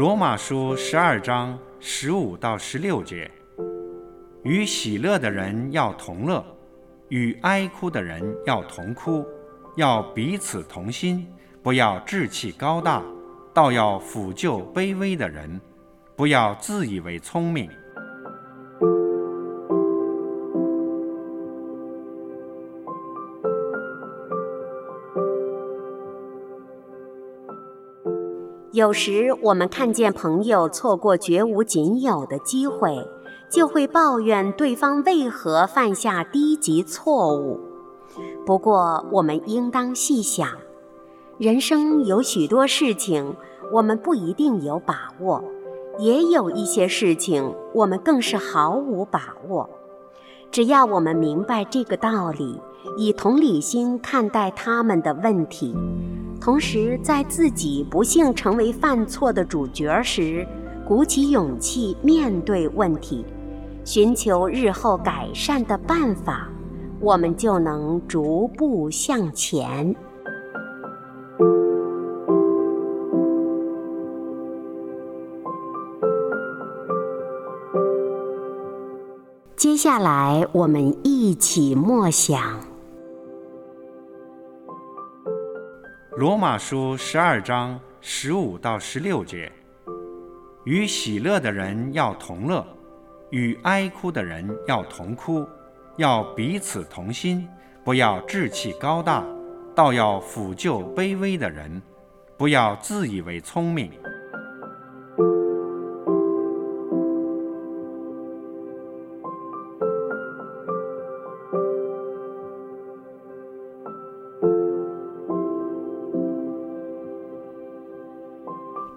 罗马书十二章十五到十六节：与喜乐的人要同乐，与哀哭的人要同哭，要彼此同心，不要志气高大，倒要抚救卑微的人，不要自以为聪明。有时我们看见朋友错过绝无仅有的机会，就会抱怨对方为何犯下低级错误。不过，我们应当细想，人生有许多事情我们不一定有把握，也有一些事情我们更是毫无把握。只要我们明白这个道理，以同理心看待他们的问题。同时，在自己不幸成为犯错的主角时，鼓起勇气面对问题，寻求日后改善的办法，我们就能逐步向前。接下来，我们一起默想。罗马书十二章十五到十六节：与喜乐的人要同乐，与哀哭的人要同哭，要彼此同心，不要志气高大，倒要抚救卑微的人，不要自以为聪明。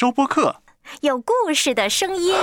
周播客，有故事的声音。